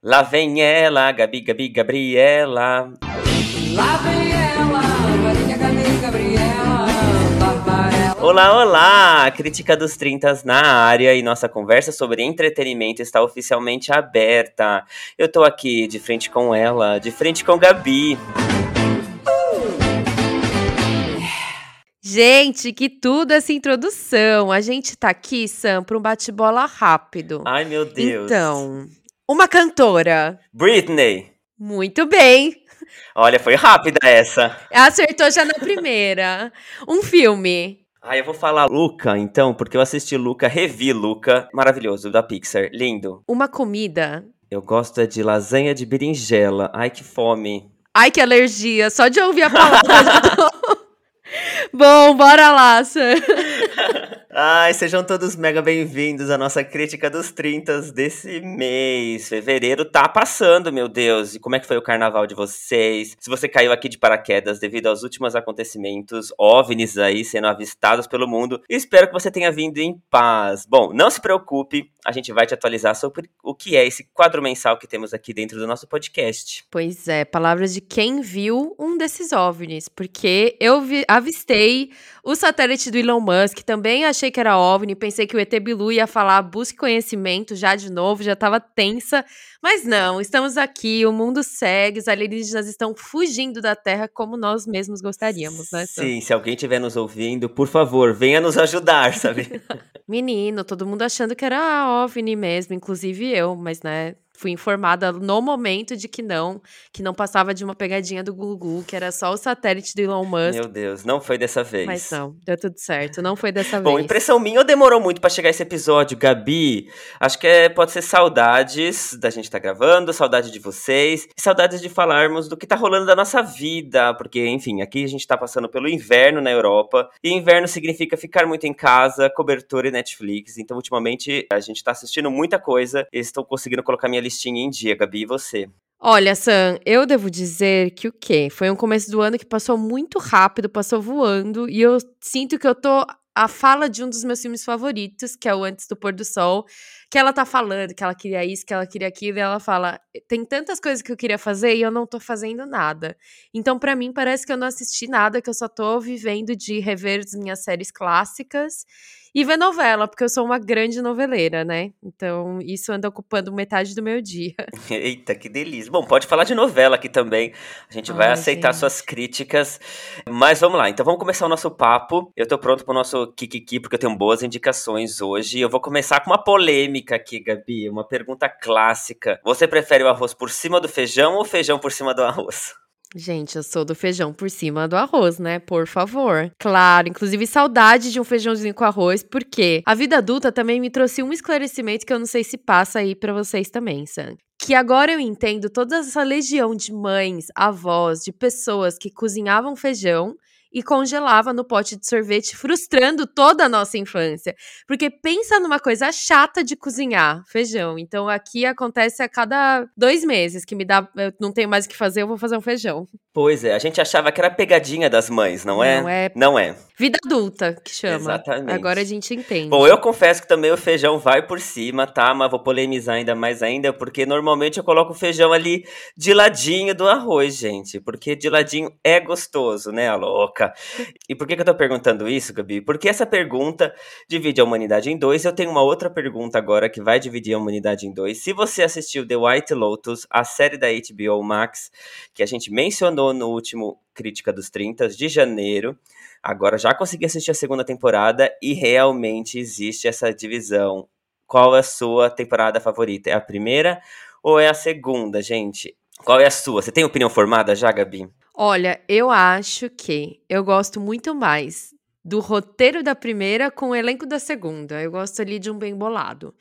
Lá vem ela, Gabi, Gabi, Gabriela. Lá vem ela, Gabi, Gabi, Gabriela, Barbarella. Olá, olá! Crítica dos 30 na área e nossa conversa sobre entretenimento está oficialmente aberta. Eu tô aqui de frente com ela, de frente com Gabi. Gente, que tudo essa introdução. A gente tá aqui, Sam, para um bate-bola rápido. Ai, meu Deus. Então, uma cantora. Britney. Muito bem. Olha, foi rápida essa. Acertou já na primeira. Um filme. Ah, eu vou falar Luca, então, porque eu assisti Luca, revi Luca, maravilhoso, da Pixar, lindo. Uma comida. Eu gosto é de lasanha de berinjela. Ai, que fome. Ai, que alergia. Só de ouvir a palavra. Bom, bora lá, Sam. Ai, sejam todos mega bem-vindos à nossa crítica dos 30 desse mês. Fevereiro tá passando, meu Deus. E como é que foi o carnaval de vocês? Se você caiu aqui de paraquedas devido aos últimos acontecimentos, OVNIs aí sendo avistados pelo mundo, espero que você tenha vindo em paz. Bom, não se preocupe, a gente vai te atualizar sobre o que é esse quadro mensal que temos aqui dentro do nosso podcast. Pois é, palavras de quem viu um desses OVNIs, porque eu vi, avistei o satélite do Elon Musk, também achei que era OVNI, pensei que o ET Bilu ia falar busque conhecimento já de novo, já tava tensa, mas não, estamos aqui, o mundo segue, os alienígenas estão fugindo da Terra como nós mesmos gostaríamos, né? Sim, se alguém estiver nos ouvindo, por favor, venha nos ajudar, sabe? Menino, todo mundo achando que era OVNI mesmo, inclusive eu, mas né, fui informada no momento de que não, que não passava de uma pegadinha do Google, que era só o satélite do Elon Musk. Meu Deus, não foi dessa vez. Mas não, deu tudo certo, não foi dessa Bom, vez. impressão minha ou demorou muito pra chegar esse episódio, Gabi? Acho que é, pode ser saudades da gente estar tá gravando, saudade de vocês, e saudades de falarmos do que tá rolando da nossa vida, porque, enfim, aqui a gente tá passando pelo inverno na Europa, e inverno significa ficar muito em casa, cobertura e Netflix, então ultimamente a gente tá assistindo muita coisa, e estou conseguindo colocar minha listinha em dia, Gabi, e você? Olha, Sam, eu devo dizer que o quê? Foi um começo do ano que passou muito rápido, passou voando, e eu sinto que eu tô a fala de um dos meus filmes favoritos, que é o Antes do Pôr do Sol, que ela tá falando que ela queria isso, que ela queria aquilo, e ela fala: tem tantas coisas que eu queria fazer e eu não tô fazendo nada. Então, para mim, parece que eu não assisti nada, que eu só tô vivendo de rever as minhas séries clássicas e ver novela, porque eu sou uma grande noveleira, né? Então, isso anda ocupando metade do meu dia. Eita, que delícia. Bom, pode falar de novela aqui também. A gente vai Ai, aceitar gente. suas críticas. Mas vamos lá. Então vamos começar o nosso papo. Eu tô pronto pro nosso Kikiki, porque eu tenho boas indicações hoje. Eu vou começar com uma polêmica aqui, Gabi. Uma pergunta clássica. Você prefere o arroz por cima do feijão ou o feijão por cima do arroz? Gente, eu sou do feijão por cima do arroz, né? Por favor. Claro, inclusive saudade de um feijãozinho com arroz, porque a vida adulta também me trouxe um esclarecimento que eu não sei se passa aí pra vocês também, Sam. Que agora eu entendo toda essa legião de mães, avós, de pessoas que cozinhavam feijão e congelava no pote de sorvete, frustrando toda a nossa infância. Porque pensa numa coisa chata de cozinhar, feijão. Então aqui acontece a cada dois meses que me dá, eu não tenho mais o que fazer, eu vou fazer um feijão. Pois é, a gente achava que era pegadinha das mães, não é? Não é. Não é. Vida adulta, que chama. Exatamente. Agora a gente entende. Bom, eu confesso que também o feijão vai por cima, tá? Mas vou polemizar ainda mais ainda, porque normalmente eu coloco o feijão ali de ladinho do arroz, gente. Porque de ladinho é gostoso, né, a louca? E por que, que eu tô perguntando isso, Gabi? Porque essa pergunta divide a humanidade em dois. Eu tenho uma outra pergunta agora que vai dividir a humanidade em dois. Se você assistiu The White Lotus, a série da HBO Max, que a gente mencionou no último Crítica dos 30 de janeiro, Agora já consegui assistir a segunda temporada e realmente existe essa divisão. Qual é a sua temporada favorita? É a primeira ou é a segunda, gente? Qual é a sua? Você tem opinião formada já, Gabi? Olha, eu acho que eu gosto muito mais do roteiro da primeira com o elenco da segunda. Eu gosto ali de um bem bolado.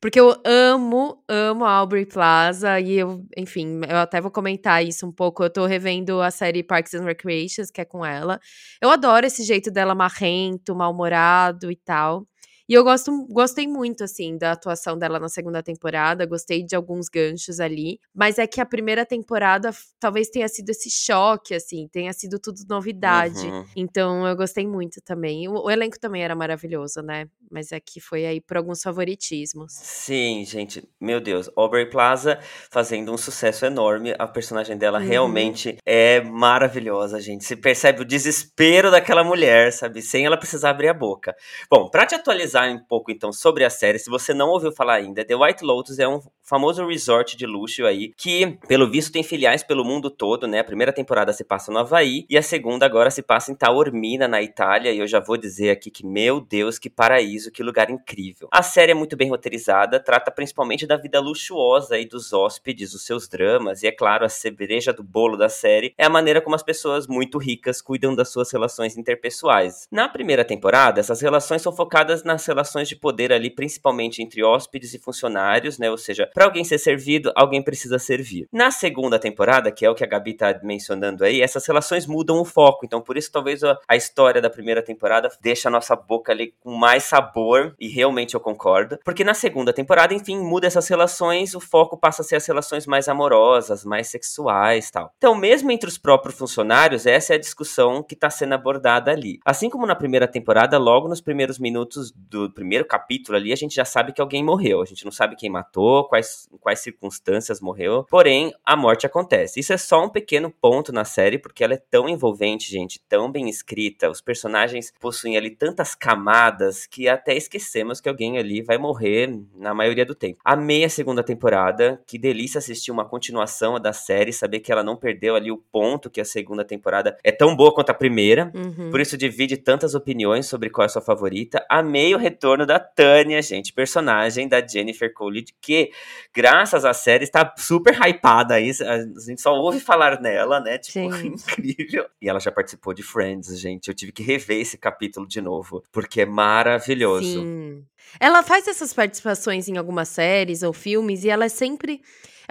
Porque eu amo, amo a Aubrey Plaza e eu, enfim, eu até vou comentar isso um pouco. Eu tô revendo a série Parks and Recreations, que é com ela. Eu adoro esse jeito dela marrento, mal-humorado e tal. E eu gosto, gostei muito, assim, da atuação dela na segunda temporada, gostei de alguns ganchos ali, mas é que a primeira temporada talvez tenha sido esse choque, assim, tenha sido tudo novidade. Uhum. Então eu gostei muito também. O, o elenco também era maravilhoso, né? Mas é que foi aí por alguns favoritismos. Sim, gente, meu Deus, Aubrey Plaza fazendo um sucesso enorme. A personagem dela Uhum. realmente é maravilhosa, gente. Se percebe o desespero daquela mulher, sabe? Sem ela precisar abrir a boca. Bom, pra te atualizar um pouco então sobre a série, se você não ouviu falar ainda, The White Lotus é um famoso resort de luxo aí que, pelo visto, tem filiais pelo mundo todo, né? A primeira temporada se passa no Havaí e a segunda agora se passa em Taormina, na Itália. E eu já vou dizer aqui que, meu Deus, que paraíso, que lugar incrível. A série é muito bem roteirizada, trata principalmente da vida luxuosa aí dos hóspedes, os seus dramas, e é claro, a cereja do bolo da série é a maneira como as pessoas muito ricas cuidam das suas relações interpessoais. Na primeira temporada, essas relações são focadas nas relações de poder ali, principalmente entre hóspedes e funcionários, né? Ou seja, para alguém ser servido, alguém precisa servir. Na segunda temporada, que é o que a Gabi tá mencionando aí, essas relações mudam o foco. Então, por isso, talvez a, a história da primeira temporada deixa a nossa boca ali com mais sabor, e realmente eu concordo. Porque na segunda temporada, enfim, muda essas relações, o foco passa a ser as relações mais amorosas, mais sexuais tal. Então, mesmo entre os próprios funcionários, essa é a discussão que está sendo abordada ali. Assim como na primeira temporada, logo nos primeiros minutos do primeiro capítulo ali, a gente já sabe que alguém morreu. A gente não sabe quem matou, quais, quais circunstâncias morreu. Porém, a morte acontece. Isso é só um pequeno ponto na série, porque ela é tão envolvente, gente, tão bem escrita. Os personagens possuem ali tantas camadas que até esquecemos que alguém ali vai morrer na maioria do tempo. Amei a segunda temporada. Que delícia assistir uma continuação da série, saber que ela não perdeu ali o ponto que a segunda temporada é tão boa quanto a primeira. Uhum. Por isso divide tantas opiniões sobre qual é a sua favorita. Amei o retorno da Tânia, gente, personagem da Jennifer Coolidge, que graças à série está super hypada aí. A gente só ouve falar nela, né? Tipo, Sim. incrível. E ela já participou de Friends, gente. Eu tive que rever esse capítulo de novo, porque é maravilhoso. Sim. Ela faz essas participações em algumas séries ou filmes e ela é sempre.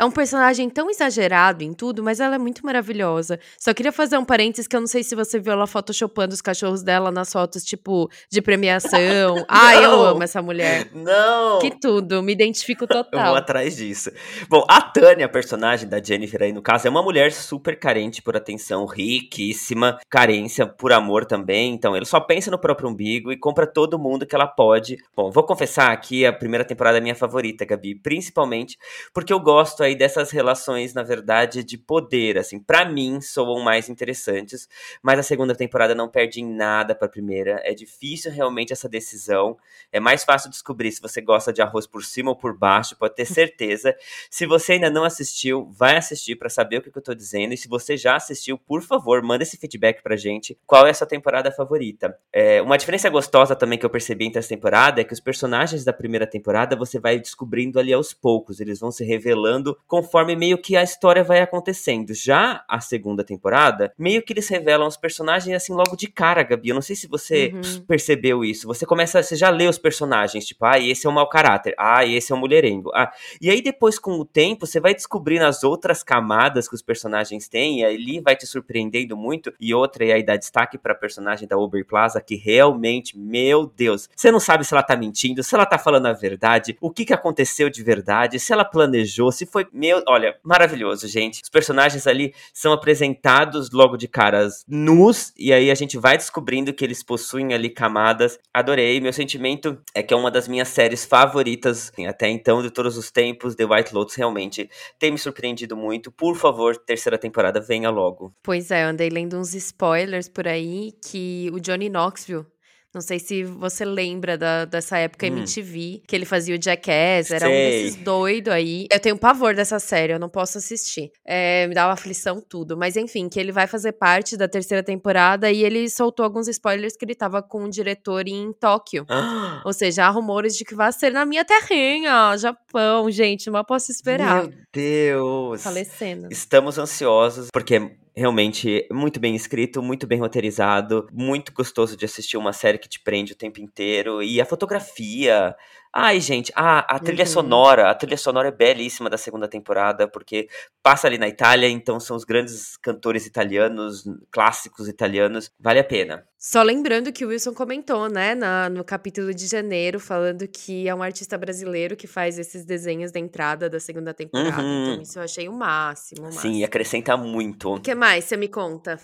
É um personagem tão exagerado em tudo, mas ela é muito maravilhosa. Só queria fazer um parênteses que eu não sei se você viu ela photoshopando os cachorros dela nas fotos, tipo, de premiação. Ai, eu amo essa mulher. Não! Que tudo, me identifico Eu vou total. atrás disso. Bom, a Tânia, a personagem da Jennifer aí no caso, é uma mulher super carente por atenção, riquíssima, carência por amor também. Então, ele só pensa no próprio umbigo e compra todo mundo que ela pode. Bom, vou confessar aqui, a primeira temporada é minha favorita, Gabi, principalmente porque eu gosto aí dessas relações, na verdade, de poder, assim, Pra mim soam mais interessantes, mas a segunda temporada não perde em nada pra primeira. É difícil realmente essa decisão. É mais fácil descobrir se você gosta de arroz por cima ou por baixo, pode ter certeza. Se você ainda não assistiu, vai assistir pra saber o que, que eu tô dizendo. E se você já assistiu, por favor, manda esse feedback pra gente. Qual é a sua temporada favorita? É, uma diferença gostosa também que eu percebi entre essa temporada é que os personagens da primeira temporada você vai descobrindo ali aos poucos. Eles vão se revelando conforme meio que a história vai acontecendo. Já a segunda temporada, meio que eles revelam os personagens assim logo de cara, Gabi. Eu não sei se você Uhum. percebeu isso. Você começa, você já lê os personagens, tipo, ah, esse é o mau caráter, ah, esse é o mulherengo. Ah, e aí depois com o tempo você vai descobrindo as outras camadas que os personagens têm e ali vai te surpreendendo muito. E outra e aí dá destaque pra personagem da Uber Plaza que realmente, meu Deus, você não sabe se ela tá mentindo, se ela tá falando a verdade, o que que aconteceu de verdade, se ela planejou, se foi, meu, olha, maravilhoso, gente. Os personagens ali são apresentados logo de caras nus e aí a gente vai descobrindo que eles possuem ali camadas. Adorei, meu sentimento é que é uma das minhas séries favoritas assim, até então de todos os tempos. The White Lotus realmente tem me surpreendido muito. Por favor, terceira temporada venha logo. Pois é, eu andei lendo uns spoilers por aí que o Johnny Knoxville. Não sei se você lembra da- dessa época Hum. MTV, que ele fazia o Jackass, era um Sei. desses doidos aí. Eu tenho pavor dessa série, eu não posso assistir. É, me dá uma aflição tudo. Mas enfim, que ele vai fazer parte da terceira temporada e ele soltou alguns spoilers que ele tava com um diretor em Tóquio. Ah, Ou seja, há rumores de que vai ser na minha terrinha, Japão, gente. Mal posso esperar. Meu Deus! Falecendo. Estamos ansiosos, porque realmente muito bem escrito, muito bem roteirizado, muito gostoso de assistir uma série que te prende o tempo inteiro. E a fotografia, Ai, gente, a, a trilha Uhum. sonora, a trilha sonora é belíssima da segunda temporada, porque passa ali na Itália, então são os grandes cantores italianos, clássicos italianos, vale a pena. Só lembrando que o Wilson comentou, né, na- no capítulo de janeiro, falando que é um artista brasileiro que faz esses desenhos da entrada da segunda temporada. Uhum. Então, isso eu achei o máximo. o Sim, máximo. acrescenta muito. O que mais você me conta?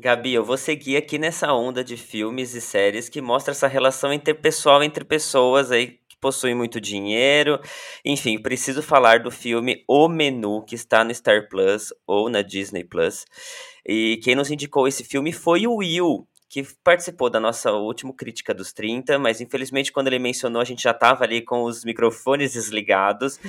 Gabi, eu vou seguir aqui nessa onda de filmes e séries que mostra essa relação interpessoal entre pessoas aí que possuem muito dinheiro. Enfim, preciso falar do filme O Menu, que está no Star Plus ou na Disney Plus. E quem nos indicou esse filme foi o Will, que participou da nossa última crítica dos 30, mas infelizmente quando ele mencionou a gente já estava ali com os microfones desligados.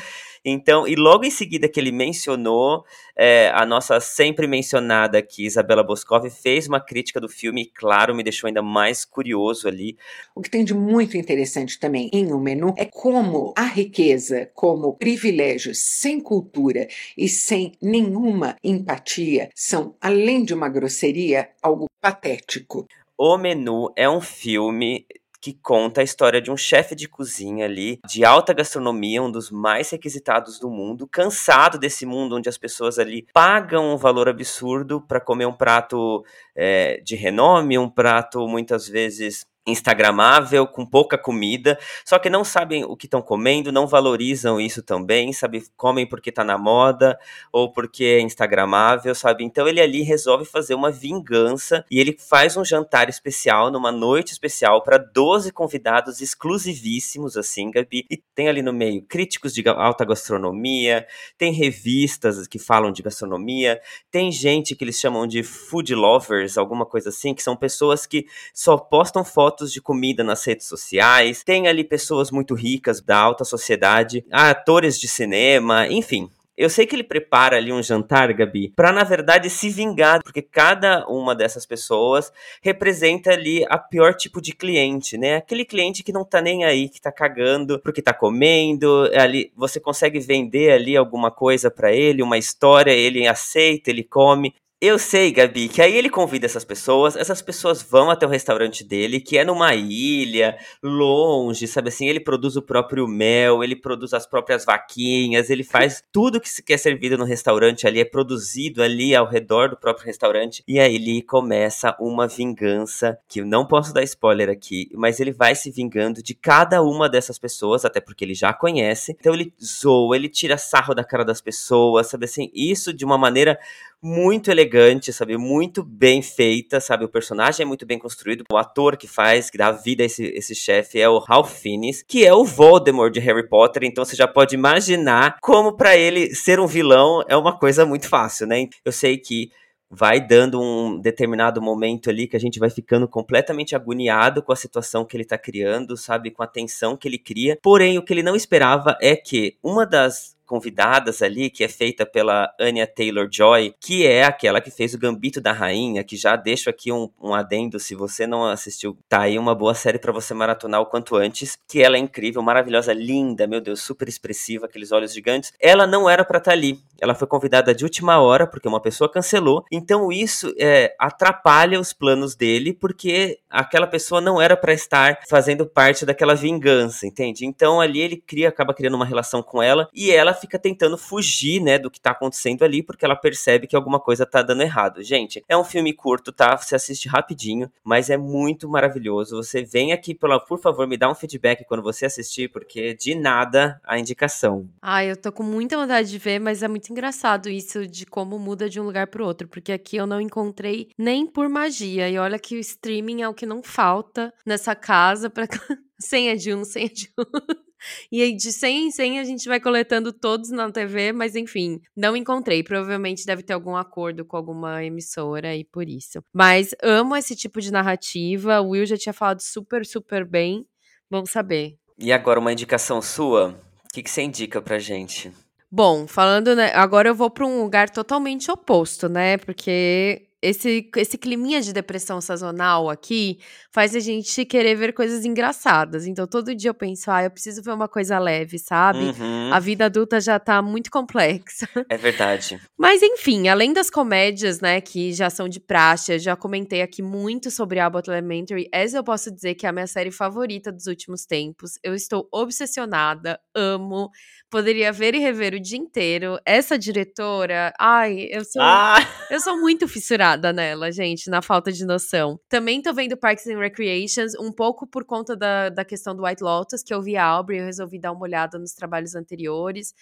Então, e logo em seguida que ele mencionou, é, a nossa sempre mencionada aqui, Isabela Boscov, fez uma crítica do filme e, claro, me deixou ainda mais curioso ali. O que tem de muito interessante também em O Menu é como a riqueza, como privilégios sem cultura e sem nenhuma empatia são, além de uma grosseria, algo patético. O Menu é um filme que conta a história de um chefe de cozinha ali, de alta gastronomia, um dos mais requisitados do mundo, cansado desse mundo onde as pessoas ali pagam um valor absurdo para comer um prato é, de renome, um prato muitas vezes instagramável, com pouca comida, só que não sabem o que estão comendo, não valorizam isso também, sabe, comem porque tá na moda ou porque é instagramável, sabe? Então ele ali resolve fazer uma vingança e ele faz um jantar especial numa noite especial para 12 convidados exclusivíssimos assim, Gabi. E tem ali no meio críticos de alta gastronomia, tem revistas que falam de gastronomia, tem gente que eles chamam de food lovers, alguma coisa assim, que são pessoas que só postam fotos fotos de comida nas redes sociais, tem ali pessoas muito ricas da alta sociedade, atores de cinema, enfim. Eu sei que ele prepara ali um jantar, Gabi, para na verdade se vingar, porque cada uma dessas pessoas representa ali a pior tipo de cliente, né? Aquele cliente que não tá nem aí, que tá cagando porque tá comendo, ali você consegue vender ali alguma coisa para ele, uma história, ele aceita, ele come. Eu sei, Gabi, que aí ele convida essas pessoas, essas pessoas vão até o restaurante dele, que é numa ilha, longe, sabe assim? Ele produz o próprio mel, ele produz as próprias vaquinhas, ele faz tudo que se quer servido no restaurante ali, é produzido ali ao redor do próprio restaurante. E aí ele começa uma vingança, que eu não posso dar spoiler aqui, mas ele vai se vingando de cada uma dessas pessoas, até porque ele já conhece. Então ele zoa, ele tira sarro da cara das pessoas, sabe assim? Isso de uma maneira muito elegante, sabe? Muito bem feita, sabe? O personagem é muito bem construído. O ator que faz, que dá vida a esse, esse chefe é o Ralph Fiennes, que é o Voldemort de Harry Potter. Então você já pode imaginar como para ele ser um vilão é uma coisa muito fácil, né? Eu sei que vai dando um determinado momento ali que a gente vai ficando completamente agoniado com a situação que ele tá criando, sabe? Com a tensão que ele cria. Porém, o que ele não esperava é que uma das convidadas ali, que é feita pela Anya Taylor-Joy, que é aquela que fez o Gambito da Rainha, que já deixo aqui um, um adendo, se você não assistiu, tá aí uma boa série para você maratonar o quanto antes, que ela é incrível, maravilhosa, linda, meu Deus, super expressiva, aqueles olhos gigantes. Ela não era para estar tá ali, ela foi convidada de última hora, porque uma pessoa cancelou, então isso é, atrapalha os planos dele, porque aquela pessoa não era para estar fazendo parte daquela vingança, entende? Então ali ele cria, acaba criando uma relação com ela, e ela fica tentando fugir, né, do que tá acontecendo ali, porque ela percebe que alguma coisa tá dando errado. Gente, é um filme curto, tá? Você assiste rapidinho, mas é muito maravilhoso. Você vem aqui, pela, por favor, me dá um feedback quando você assistir, porque de nada a indicação. Ai, eu tô com muita vontade de ver, mas é muito engraçado isso de como muda de um lugar pro outro, porque aqui eu não encontrei nem por magia. E olha que o streaming é o que não falta nessa casa para senha de um, senha de um. E aí, de 100 em 100, a gente vai coletando todos na TV, mas enfim, não encontrei. Provavelmente deve ter algum acordo com alguma emissora e por isso. Mas amo esse tipo de narrativa. O Will já tinha falado super, super bem. Vamos saber. E agora, uma indicação sua? O que, que você indica pra gente? Bom, falando, né? Agora eu vou para um lugar totalmente oposto, né? Porque esse, esse climinha de depressão sazonal aqui faz a gente querer ver coisas engraçadas. Então, todo dia eu penso, ah, eu preciso ver uma coisa leve, sabe? Uhum. A vida adulta já tá muito complexa. É verdade. Mas, enfim, além das comédias, né, que já são de praxe, eu já comentei aqui muito sobre Abbott Elementary. Essa eu posso dizer que é a minha série favorita dos últimos tempos. Eu estou obsessionada, amo poderia ver e rever o dia inteiro. Essa diretora, ai, eu sou, Ah! eu sou muito fissurada nela, gente, na falta de noção. Também tô vendo Parks and Recreations, um pouco por conta da, da questão do White Lotus, que eu vi a Aubrey, eu resolvi dar uma olhada nos trabalhos anteriores.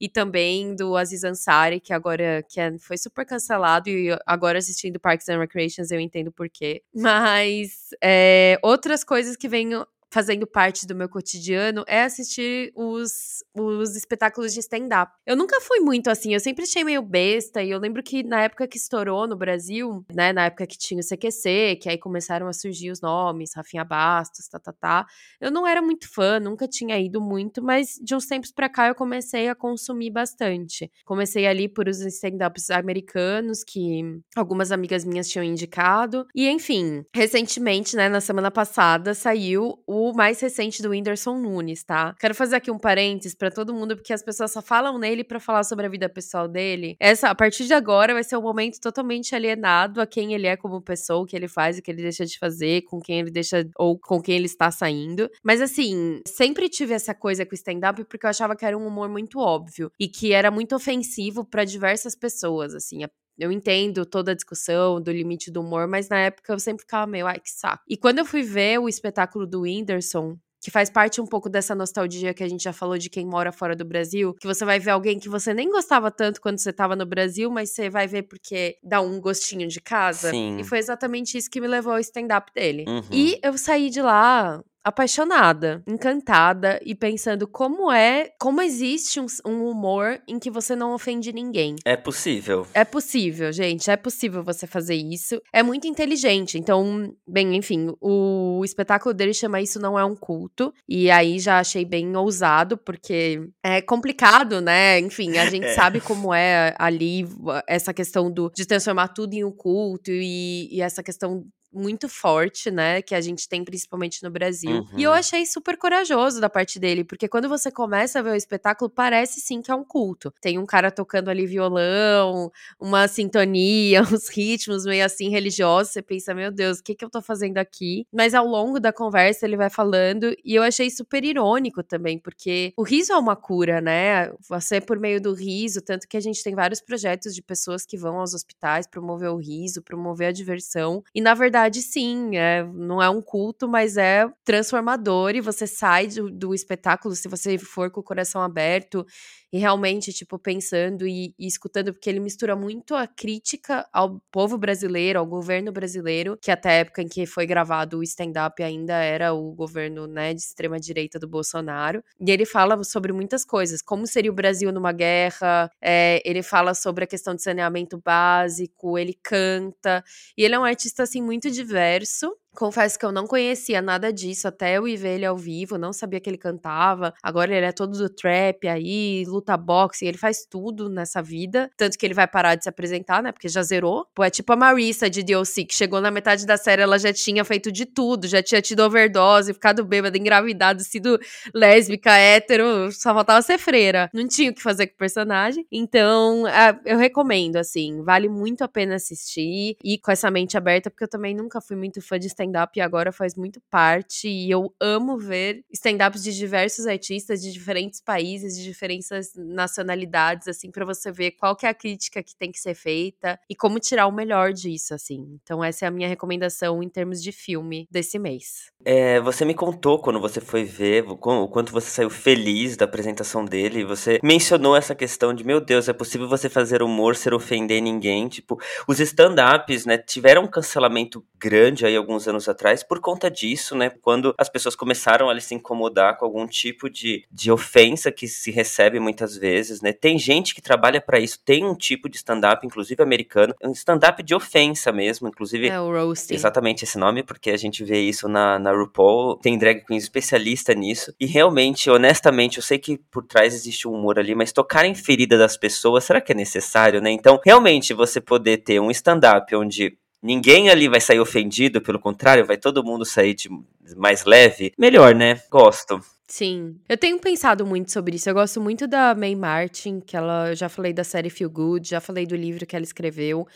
E também do Aziz Ansari, que agora que é, foi super cancelado, e agora assistindo Parks and Recreations eu entendo por quê. Mas é, outras coisas que venham fazendo parte do meu cotidiano é assistir os, os espetáculos de stand-up. Eu nunca fui muito assim, eu sempre achei meio besta, e eu lembro que na época que estourou no Brasil, né, na época que tinha o CQC, que aí começaram a surgir os nomes, Rafinha Bastos, tá, tá, tá, eu não era muito fã, nunca tinha ido muito, mas de uns tempos pra cá eu comecei a consumir bastante. Comecei ali por os stand-ups americanos, que algumas amigas minhas tinham indicado, e enfim, recentemente, né, na semana passada, saiu o mais recente do Whindersson Nunes, tá? Quero fazer aqui um parênteses pra todo mundo, porque as pessoas só falam nele pra falar sobre a vida pessoal dele. Essa, a partir de agora, vai ser um momento totalmente alienado a quem ele é como pessoa, o que ele faz, o que ele deixa de fazer, com quem ele deixa ou com quem ele está saindo. Mas assim, sempre tive essa coisa com o stand-up porque eu achava que era um humor muito óbvio e que era muito ofensivo pra diversas pessoas, assim. Eu entendo toda a discussão do limite do humor, mas na época eu sempre ficava meio, ai, que saco. E quando eu fui ver o espetáculo do Whindersson, que faz parte um pouco dessa nostalgia que a gente já falou de quem mora fora do Brasil, que você vai ver alguém que você nem gostava tanto quando você tava no Brasil, mas você vai ver porque dá um gostinho de casa. Sim. E foi exatamente isso que me levou ao stand-up dele. Uhum. E eu saí de lá apaixonada, encantada e pensando como é, como existe um, um, humor em que você não ofende ninguém. É possível. É possível, gente, é possível você fazer isso. É muito inteligente. Então, bem, enfim, o, espetáculo dele chama Isso Não É um Culto. E aí já achei bem ousado, porque é complicado, né? Enfim, a gente É. sabe como é ali essa questão do, de transformar tudo em um culto e, e essa questão muito forte, né, que a gente tem principalmente no Brasil. E eu Uhum. achei super corajoso da parte dele, porque quando você começa a ver o espetáculo, parece sim que é um culto. Tem um cara tocando ali violão, uma sintonia, uns ritmos meio assim religiosos, você pensa, meu Deus, o que que eu tô fazendo aqui? Mas ao longo da conversa ele vai falando e eu achei super irônico também, porque o riso é uma cura, né? Você por meio do riso, tanto que a gente tem vários projetos de pessoas que vão aos hospitais promover o riso, promover a diversão. E na verdade, sim, é, não é um culto, mas é transformador e você sai do, do espetáculo se você for com o coração aberto e realmente, tipo, pensando e, e escutando, porque ele mistura muito a crítica ao povo brasileiro, ao governo brasileiro, que até a época em que foi gravado o stand-up ainda era o governo, né, de extrema-direita do Bolsonaro. E ele fala sobre muitas coisas, como seria o Brasil numa guerra, é, ele fala sobre a questão de saneamento básico, ele canta, e ele é um artista, assim, muito diverso, Confesso que eu não conhecia nada disso até eu ir ver ele ao vivo, não sabia que ele cantava. Agora ele é todo do trap aí, luta boxe, ele faz tudo nessa vida. Tanto que ele vai parar de se apresentar, né? Porque já zerou. Pô, é tipo a Marissa de DLC, que chegou na metade da série, ela já tinha feito de tudo, já tinha tido overdose, ficado bêbada, engravidado, sido lésbica, hétero, só faltava ser freira. Não tinha o que fazer com o personagem. Então, é, eu recomendo, assim, vale muito a pena assistir e com essa mente aberta, porque eu também nunca fui muito fã de stand-up e agora faz muito parte. E eu amo ver stand-ups de diversos artistas de diferentes países, de diferentes nacionalidades, assim, para você ver qual que é a crítica que tem que ser feita e como tirar o melhor disso, assim. Então, essa é a minha recomendação em termos de filme desse mês. É, você me contou quando você foi ver o qu- o quanto você saiu feliz da apresentação dele. Você mencionou essa questão de, meu Deus, é possível você fazer humor sem ofender ninguém. Tipo, os stand-ups, né, tiveram um cancelamento grande aí alguns anos atrás por conta disso, né? Quando as pessoas começaram a se incomodar com algum tipo de, de ofensa que se recebe muitas vezes, né? Tem gente que trabalha para isso, tem um tipo de stand-up, inclusive americano, um stand-up de ofensa mesmo, inclusive. É o roasting. Exatamente esse nome, porque a gente vê isso na, na RuPaul, tem drag queen especialista nisso, e realmente, honestamente, eu sei que por trás existe um humor ali, mas tocar em ferida das pessoas, será que é necessário, né? Então, realmente, você poder ter um stand-up onde ninguém ali vai sair ofendido, pelo contrário, vai todo mundo sair de mais leve, melhor, né? Gosto. Sim. Eu tenho pensado muito sobre isso. Eu gosto muito da May Martin, que ela eu já falei da série Feel Good, já falei do livro que ela escreveu.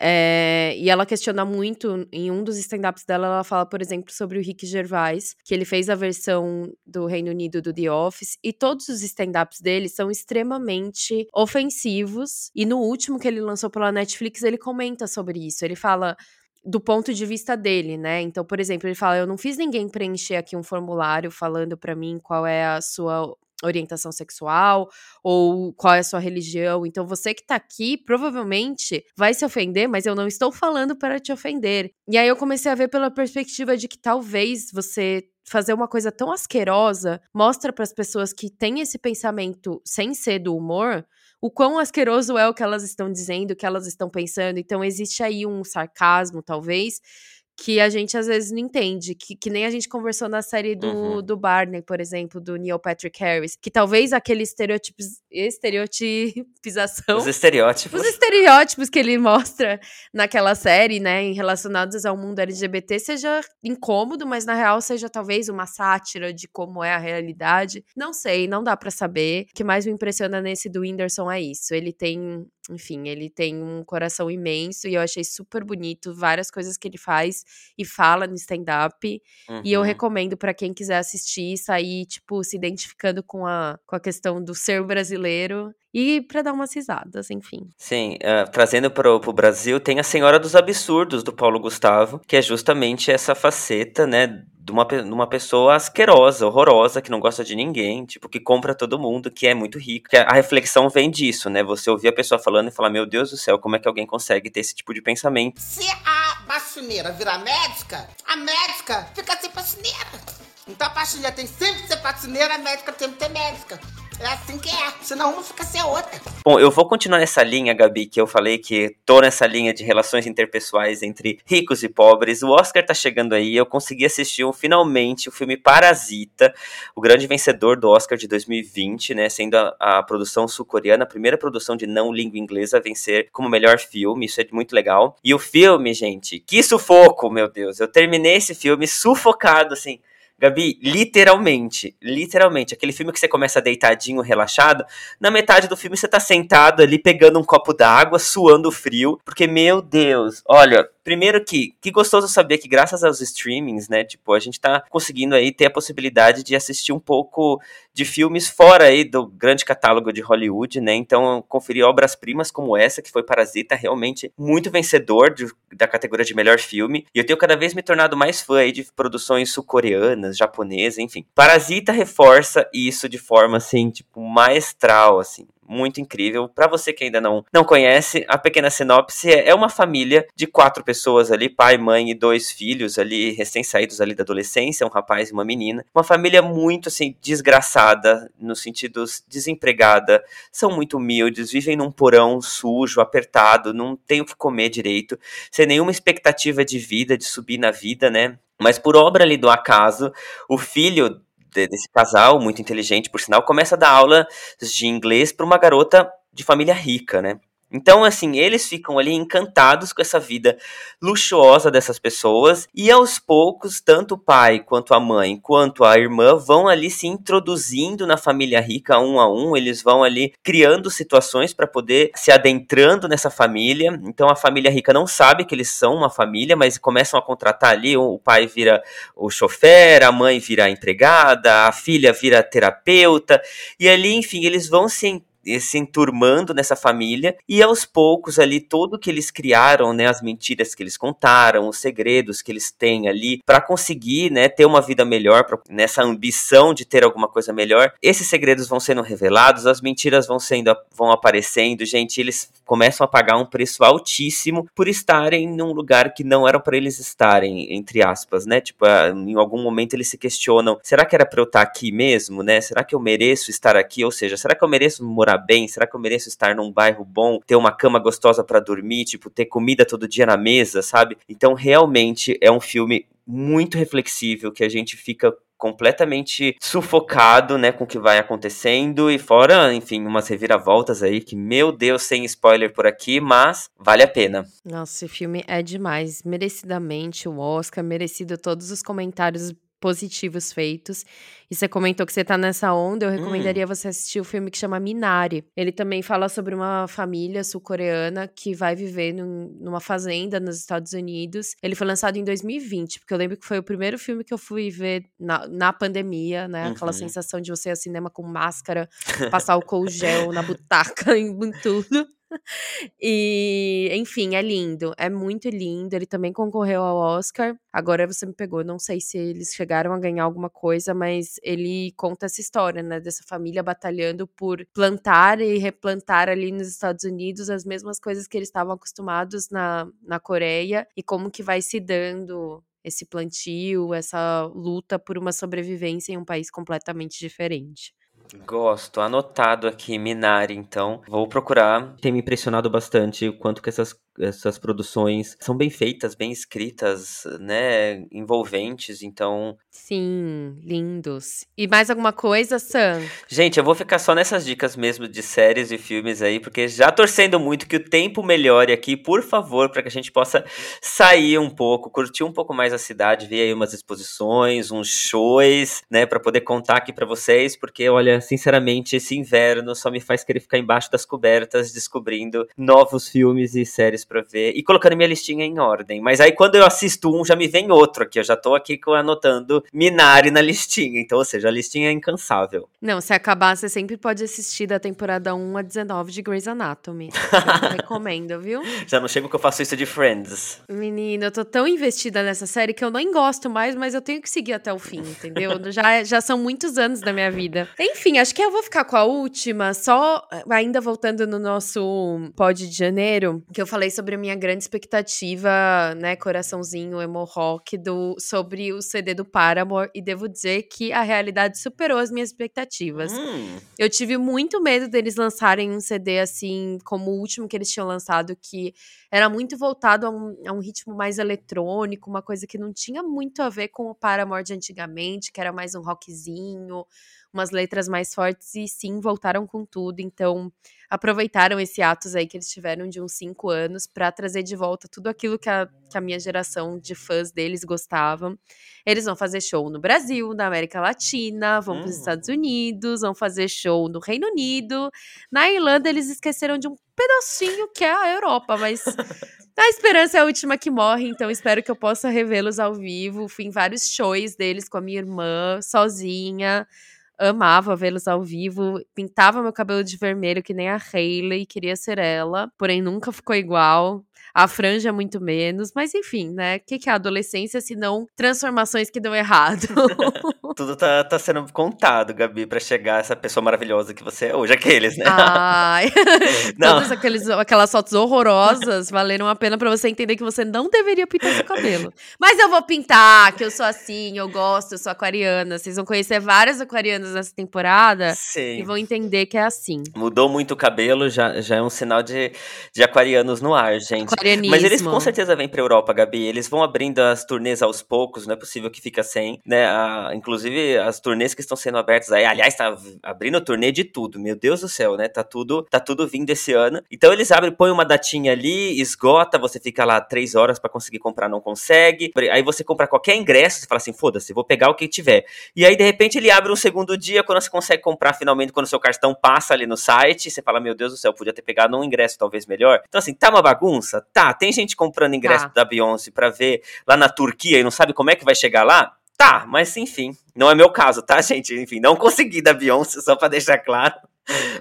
É, e ela questiona muito, em um dos stand-ups dela, ela fala, por exemplo, sobre o Rick Gervais, que ele fez a versão do Reino Unido do The Office, e todos os stand-ups dele são extremamente ofensivos. E no último que ele lançou pela Netflix, ele comenta sobre isso. Ele fala do ponto de vista dele, né? Então, por exemplo, ele fala: Eu não fiz ninguém preencher aqui um formulário falando para mim qual é a sua orientação sexual ou qual é a sua religião. Então, você que tá aqui provavelmente vai se ofender, mas eu não estou falando para te ofender. E aí eu comecei a ver pela perspectiva de que talvez você fazer uma coisa tão asquerosa mostra para as pessoas que têm esse pensamento sem ser do humor o quão asqueroso é o que elas estão dizendo, o que elas estão pensando. Então, existe aí um sarcasmo, talvez, que a gente às vezes não entende, que, que nem a gente conversou na série do, uhum. do Barney, por exemplo, do Neil Patrick Harris, que talvez aquele estereotipos, estereotipização... Os estereótipos. Os estereótipos que ele mostra naquela série, né, em relacionados ao mundo LGBT, seja incômodo, mas na real seja talvez uma sátira de como é a realidade. Não sei, não dá para saber. O que mais me impressiona nesse do Whindersson é isso. Ele tem enfim, ele tem um coração imenso e eu achei super bonito várias coisas que ele faz e fala no stand-up. Uhum. E eu uhum. recomendo para quem quiser assistir, sair, tipo, se identificando com a, com a questão do ser brasileiro e para dar umas risadas, enfim. Sim, uh, trazendo para o Brasil, tem a Senhora dos Absurdos, do Paulo Gustavo, que é justamente essa faceta, né, de uma, de uma pessoa asquerosa, horrorosa, que não gosta de ninguém, tipo, que compra todo mundo, que é muito rico. Que a reflexão vem disso, né? Você ouvir a pessoa falando e falar, meu Deus do céu, como é que alguém consegue ter esse tipo de pensamento? Se a faxineira virar médica, a médica fica sem faxineira. Então a faxineira tem sempre que ser faxineira, a médica tem que ter médica. É assim que é, senão uma fica sem a outra. Bom, eu vou continuar nessa linha, Gabi, que eu falei que tô nessa linha de relações interpessoais entre ricos e pobres. O Oscar tá chegando aí, eu consegui assistir um, finalmente o filme Parasita, o grande vencedor do Oscar de 2020, né, sendo a, a produção sul-coreana, a primeira produção de não língua inglesa a vencer como melhor filme, isso é muito legal. E o filme, gente, que sufoco, meu Deus, eu terminei esse filme sufocado, assim, Gabi, literalmente, literalmente, aquele filme que você começa deitadinho, relaxado, na metade do filme você tá sentado ali pegando um copo d'água, suando frio, porque, meu Deus, olha, primeiro que, que gostoso saber que graças aos streamings, né, tipo, a gente tá conseguindo aí ter a possibilidade de assistir um pouco de filmes fora aí do grande catálogo de Hollywood, né, então conferir obras-primas como essa, que foi Parasita, realmente muito vencedor de, da categoria de melhor filme, e eu tenho cada vez me tornado mais fã aí de produções sul-coreanas, japonesas, enfim. Parasita reforça isso de forma, assim, tipo, maestral, assim muito incrível. Para você que ainda não, não conhece, a pequena sinopse é, é uma família de quatro pessoas ali, pai, mãe e dois filhos ali, recém-saídos ali da adolescência, um rapaz e uma menina. Uma família muito, assim, desgraçada, no sentido desempregada, são muito humildes, vivem num porão sujo, apertado, não tem o que comer direito, sem nenhuma expectativa de vida, de subir na vida, né? Mas por obra ali do acaso, o filho desse casal, muito inteligente, por sinal, começa a dar aula de inglês para uma garota de família rica, né? Então, assim, eles ficam ali encantados com essa vida luxuosa dessas pessoas, e aos poucos, tanto o pai, quanto a mãe, quanto a irmã vão ali se introduzindo na família rica um a um, eles vão ali criando situações para poder se adentrando nessa família. Então, a família rica não sabe que eles são uma família, mas começam a contratar ali: o pai vira o chofer, a mãe vira a empregada, a filha vira terapeuta, e ali, enfim, eles vão se se enturmando nessa família e aos poucos ali tudo que eles criaram, né, as mentiras que eles contaram, os segredos que eles têm ali para conseguir, né, ter uma vida melhor, pra, nessa ambição de ter alguma coisa melhor, esses segredos vão sendo revelados, as mentiras vão sendo vão aparecendo, gente, eles começam a pagar um preço altíssimo por estarem num lugar que não era para eles estarem, entre aspas, né? Tipo, em algum momento eles se questionam: será que era para eu estar aqui mesmo, né? Será que eu mereço estar aqui? Ou seja, será que eu mereço morar bem? Será que eu mereço estar num bairro bom, ter uma cama gostosa para dormir, tipo, ter comida todo dia na mesa, sabe? Então, realmente é um filme muito reflexível que a gente fica completamente sufocado, né, com o que vai acontecendo e fora, enfim, umas reviravoltas aí que, meu Deus, sem spoiler por aqui, mas vale a pena. Nossa, esse filme é demais, merecidamente o Oscar, merecido todos os comentários positivos feitos. E você comentou que você tá nessa onda, eu recomendaria hum. você assistir o filme que chama Minari. Ele também fala sobre uma família sul-coreana que vai viver num, numa fazenda nos Estados Unidos. Ele foi lançado em 2020, porque eu lembro que foi o primeiro filme que eu fui ver na, na pandemia, né? Aquela uhum. sensação de você ir ao cinema com máscara, passar o gel na butaca, em tudo. E, enfim, é lindo, é muito lindo. Ele também concorreu ao Oscar. Agora você me pegou, não sei se eles chegaram a ganhar alguma coisa, mas ele conta essa história, né, dessa família batalhando por plantar e replantar ali nos Estados Unidos as mesmas coisas que eles estavam acostumados na, na Coreia e como que vai se dando esse plantio, essa luta por uma sobrevivência em um país completamente diferente. Gosto, anotado aqui, Minari, então. Vou procurar. Tem me impressionado bastante o quanto que essas essas produções são bem feitas, bem escritas, né, envolventes, então... Sim, lindos. E mais alguma coisa, Sam? Gente, eu vou ficar só nessas dicas mesmo de séries e filmes aí, porque já torcendo muito que o tempo melhore aqui, por favor, para que a gente possa sair um pouco, curtir um pouco mais a cidade, ver aí umas exposições, uns shows, né, para poder contar aqui para vocês, porque olha, sinceramente, esse inverno só me faz querer ficar embaixo das cobertas descobrindo novos filmes e séries para ver e colocando minha listinha em ordem. Mas aí quando eu assisto um, já me vem outro aqui. Eu já tô aqui anotando Minari na listinha. Então, ou seja, a listinha é incansável. Não, se acabar, você sempre pode assistir da temporada 1 a 19 de Grey's Anatomy. Eu recomendo, viu? Já não chego que eu faço isso de Friends. Menina, eu tô tão investida nessa série que eu nem gosto mais, mas eu tenho que seguir até o fim, entendeu? já, já são muitos anos da minha vida. Enfim, acho que eu vou ficar com a última, só ainda voltando no nosso pod de janeiro, que eu falei sobre a minha grande expectativa, né, coraçãozinho emo rock do sobre o CD do Paramore e devo dizer que a realidade superou as minhas expectativas. Hum. Eu tive muito medo deles lançarem um CD assim como o último que eles tinham lançado que era muito voltado a um, a um ritmo mais eletrônico, uma coisa que não tinha muito a ver com o Paramore de antigamente, que era mais um rockzinho, umas letras mais fortes e sim voltaram com tudo. Então, aproveitaram esse atos aí que eles tiveram de uns cinco anos para trazer de volta tudo aquilo que a, que a minha geração de fãs deles gostavam. Eles vão fazer show no Brasil, na América Latina, vão para os Estados hum. Unidos, vão fazer show no Reino Unido. Na Irlanda, eles esqueceram de um pedacinho que é a Europa, mas a esperança é a última que morre, então espero que eu possa revê-los ao vivo. Fui em vários shows deles com a minha irmã, sozinha amava vê-los ao vivo, pintava meu cabelo de vermelho que nem a Hayley, queria ser ela, porém nunca ficou igual. A franja muito menos, mas enfim, né? O que, que é a adolescência se não transformações que dão errado? Tudo tá, tá sendo contado, Gabi, para chegar a essa pessoa maravilhosa que você é hoje, aqueles, né? Ai, todas aqueles, aquelas fotos horrorosas valeram a pena para você entender que você não deveria pintar seu cabelo. Mas eu vou pintar, que eu sou assim, eu gosto, eu sou aquariana. Vocês vão conhecer várias aquarianas nessa temporada Sim. e vão entender que é assim. Mudou muito o cabelo, já, já é um sinal de, de aquarianos no ar, gente. Mas eles com certeza vêm pra Europa, Gabi. Eles vão abrindo as turnês aos poucos, não é possível que fica sem, né? A, inclusive, as turnês que estão sendo abertas aí, aliás, tá abrindo turnê de tudo. Meu Deus do céu, né? Tá tudo, tá tudo vindo esse ano. Então eles abrem, põem uma datinha ali, esgota, você fica lá três horas para conseguir comprar, não consegue. Aí você compra qualquer ingresso, você fala assim, foda-se, vou pegar o que tiver. E aí, de repente, ele abre um segundo dia, quando você consegue comprar finalmente, quando o seu cartão passa ali no site, você fala, meu Deus do céu, podia ter pegado um ingresso talvez melhor. Então, assim, tá uma bagunça? Tá, tem gente comprando ingresso tá. da Beyoncé pra ver lá na Turquia e não sabe como é que vai chegar lá? Tá, mas enfim, não é meu caso, tá, gente? Enfim, não consegui da Beyoncé, só pra deixar claro.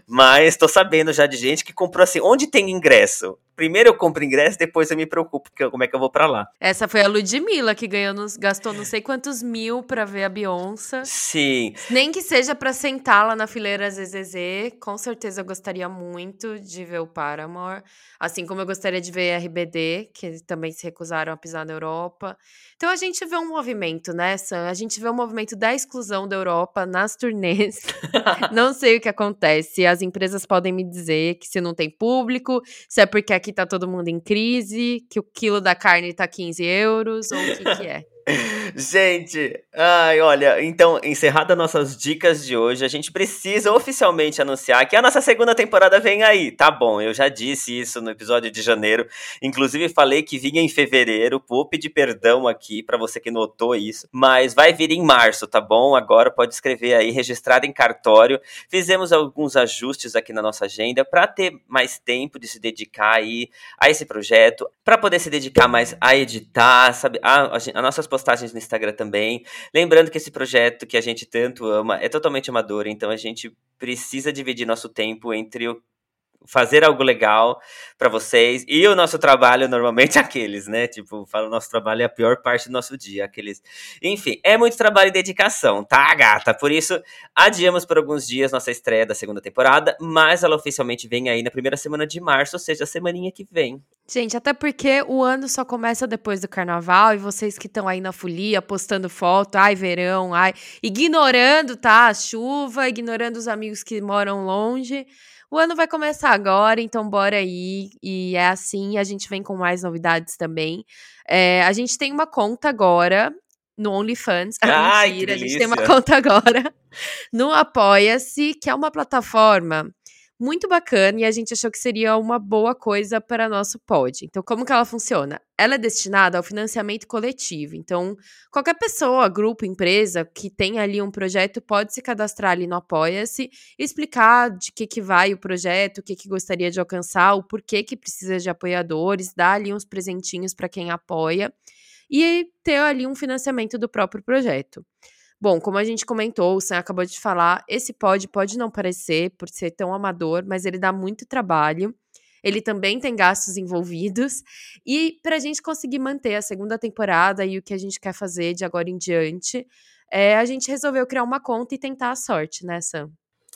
Mas tô sabendo já de gente que comprou assim, onde tem ingresso? Primeiro eu compro ingresso, depois eu me preocupo que, como é que eu vou pra lá. Essa foi a Ludmilla que ganhou nos, gastou não sei quantos mil pra ver a Beyoncé. Sim, Nem que seja pra sentar lá na fileira ZZZ, com certeza eu gostaria muito de ver o Paramore, assim como eu gostaria de ver a RBD, que também se recusaram a pisar na Europa. Então a gente vê um movimento, né, Sam? A gente vê um movimento da exclusão da Europa nas turnês. não sei o que acontece. As empresas podem me dizer que se não tem público, se é porque aqui tá todo mundo em crise, que o quilo da carne tá 15 euros, ou o que que é. Gente, ai, olha, então, encerradas nossas dicas de hoje, a gente precisa oficialmente anunciar que a nossa segunda temporada vem aí. Tá bom, eu já disse isso no episódio de janeiro, inclusive falei que vinha em fevereiro, vou pedir perdão aqui pra você que notou isso, mas vai vir em março, tá bom? Agora pode escrever aí, registrado em cartório. Fizemos alguns ajustes aqui na nossa agenda pra ter mais tempo de se dedicar aí a esse projeto, pra poder se dedicar mais a editar, sabe? A, a, as nossas no Instagram também. Lembrando que esse projeto que a gente tanto ama é totalmente amador, então a gente precisa dividir nosso tempo entre o fazer algo legal pra vocês e o nosso trabalho normalmente aqueles, né? Tipo, falo o nosso trabalho é a pior parte do nosso dia, aqueles. Enfim, é muito trabalho e dedicação, tá, gata? Por isso, adiamos por alguns dias nossa estreia da segunda temporada, mas ela oficialmente vem aí na primeira semana de março, ou seja, a semaninha que vem. Gente, até porque o ano só começa depois do carnaval e vocês que estão aí na folia postando foto, ai, verão, ai, ignorando, tá? A chuva, ignorando os amigos que moram longe. O ano vai começar agora, então bora aí. E é assim, a gente vem com mais novidades também. É, a gente tem uma conta agora no OnlyFans. Ah, Ai, mentira, a gente tem uma conta agora no Apoia-se, que é uma plataforma muito bacana e a gente achou que seria uma boa coisa para nosso pod. Então, como que ela funciona? Ela é destinada ao financiamento coletivo. Então, qualquer pessoa, grupo, empresa que tem ali um projeto pode se cadastrar ali no Apoia-se, explicar de que que vai o projeto, o que que gostaria de alcançar, o porquê que precisa de apoiadores, dar ali uns presentinhos para quem apoia e ter ali um financiamento do próprio projeto. Bom, como a gente comentou, o Sam acabou de falar, esse pod pode não parecer por ser tão amador, mas ele dá muito trabalho. Ele também tem gastos envolvidos. E para a gente conseguir manter a segunda temporada e o que a gente quer fazer de agora em diante, é, a gente resolveu criar uma conta e tentar a sorte, né, Sam?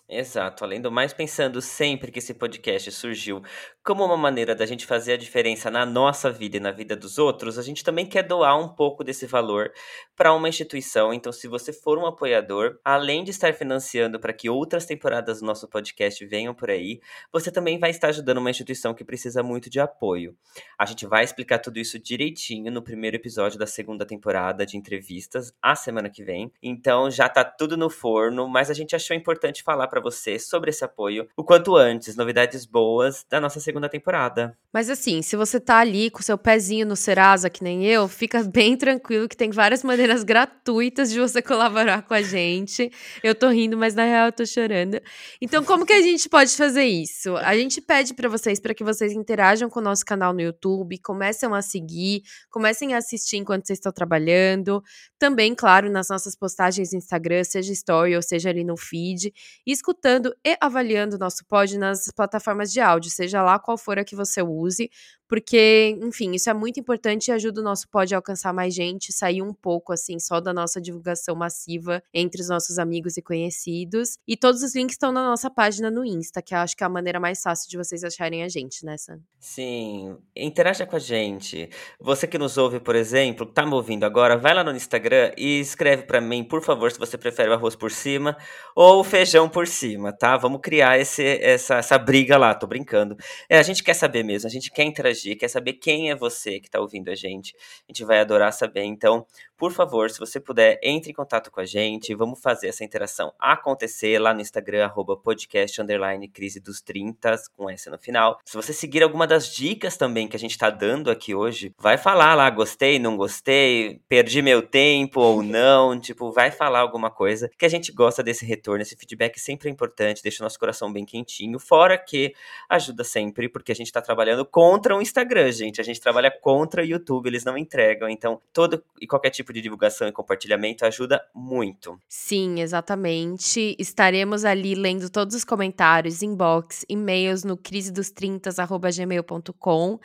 Exato, além do mais, pensando sempre que esse podcast surgiu como uma maneira da gente fazer a diferença na nossa vida e na vida dos outros, a gente também quer doar um pouco desse valor para uma instituição. Então, se você for um apoiador, além de estar financiando para que outras temporadas do nosso podcast venham por aí, você também vai estar ajudando uma instituição que precisa muito de apoio. A gente vai explicar tudo isso direitinho no primeiro episódio da segunda temporada de entrevistas, a semana que vem. Então, já tá tudo no forno, mas a gente achou importante falar para você sobre esse apoio o quanto antes, novidades boas da nossa segunda temporada. Mas assim, se você tá ali com seu pezinho no Serasa, que nem eu, fica bem tranquilo que tem várias maneiras gratuitas de você colaborar com a gente. Eu tô rindo, mas na real eu tô chorando. Então, como que a gente pode fazer isso? A gente pede pra vocês para que vocês interajam com o nosso canal no YouTube, comecem a seguir, comecem a assistir enquanto vocês estão trabalhando. Também, claro, nas nossas postagens no Instagram, seja story ou seja ali no feed, escutando e avaliando o nosso pod nas plataformas de áudio, seja lá qual for a que você use, porque, enfim, isso é muito importante e ajuda o nosso pod a alcançar mais gente, sair um pouco, assim, só da nossa divulgação massiva entre os nossos amigos e conhecidos. E todos os links estão na nossa página no Insta, que eu acho que é a maneira mais fácil de vocês acharem a gente, né, Sam? Sim, interaja com a gente. Você que nos ouve, por exemplo, tá me ouvindo agora, vai lá no Instagram e escreve pra mim, por favor, se você prefere o arroz por cima ou o feijão por cima, tá? Vamos criar esse, essa, essa briga lá, tô brincando. É, a gente quer saber mesmo, a gente quer interagir, quer saber quem é você que tá ouvindo a gente. A gente vai adorar saber. Então, por favor, se você puder, entre em contato com a gente, vamos fazer essa interação acontecer lá no Instagram, arroba podcast, underline, crise dos 30, com S no final. Se você seguir alguma das dicas também que a gente tá dando aqui hoje, vai falar lá, gostei, não gostei, perdi meu tempo ou não, tipo, vai falar alguma coisa, que a gente gosta desse retorno, esse feedback sempre é importante, deixa o nosso coração bem quentinho, fora que ajuda sempre sempre, porque a gente tá trabalhando contra o Instagram, gente. A gente trabalha contra o YouTube, eles não entregam. Então, todo e qualquer tipo de divulgação e compartilhamento ajuda muito. Sim, exatamente. Estaremos ali lendo todos os comentários, inbox, e-mails no crisedostrintas.gmail.com.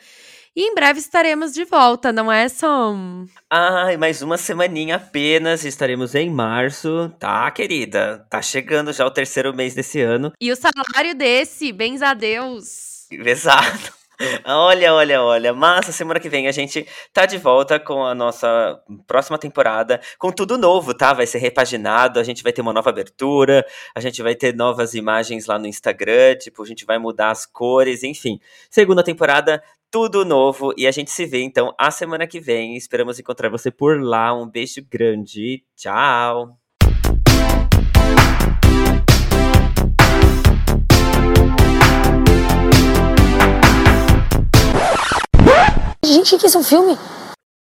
E em breve estaremos de volta, não é, Sam? Ai, mais uma semaninha apenas, estaremos em março, tá, querida? Tá chegando já o terceiro mês desse ano. E o salário desse, bens a Deus. Exato. Olha, olha, olha. Mas semana que vem a gente tá de volta com a nossa próxima temporada, com tudo novo, tá? Vai ser repaginado, a gente vai ter uma nova abertura, a gente vai ter novas imagens lá no Instagram, tipo, a gente vai mudar as cores, enfim. Segunda temporada, tudo novo e a gente se vê então a semana que vem. Esperamos encontrar você por lá. Um beijo grande. Tchau. Gente, que isso é um filme?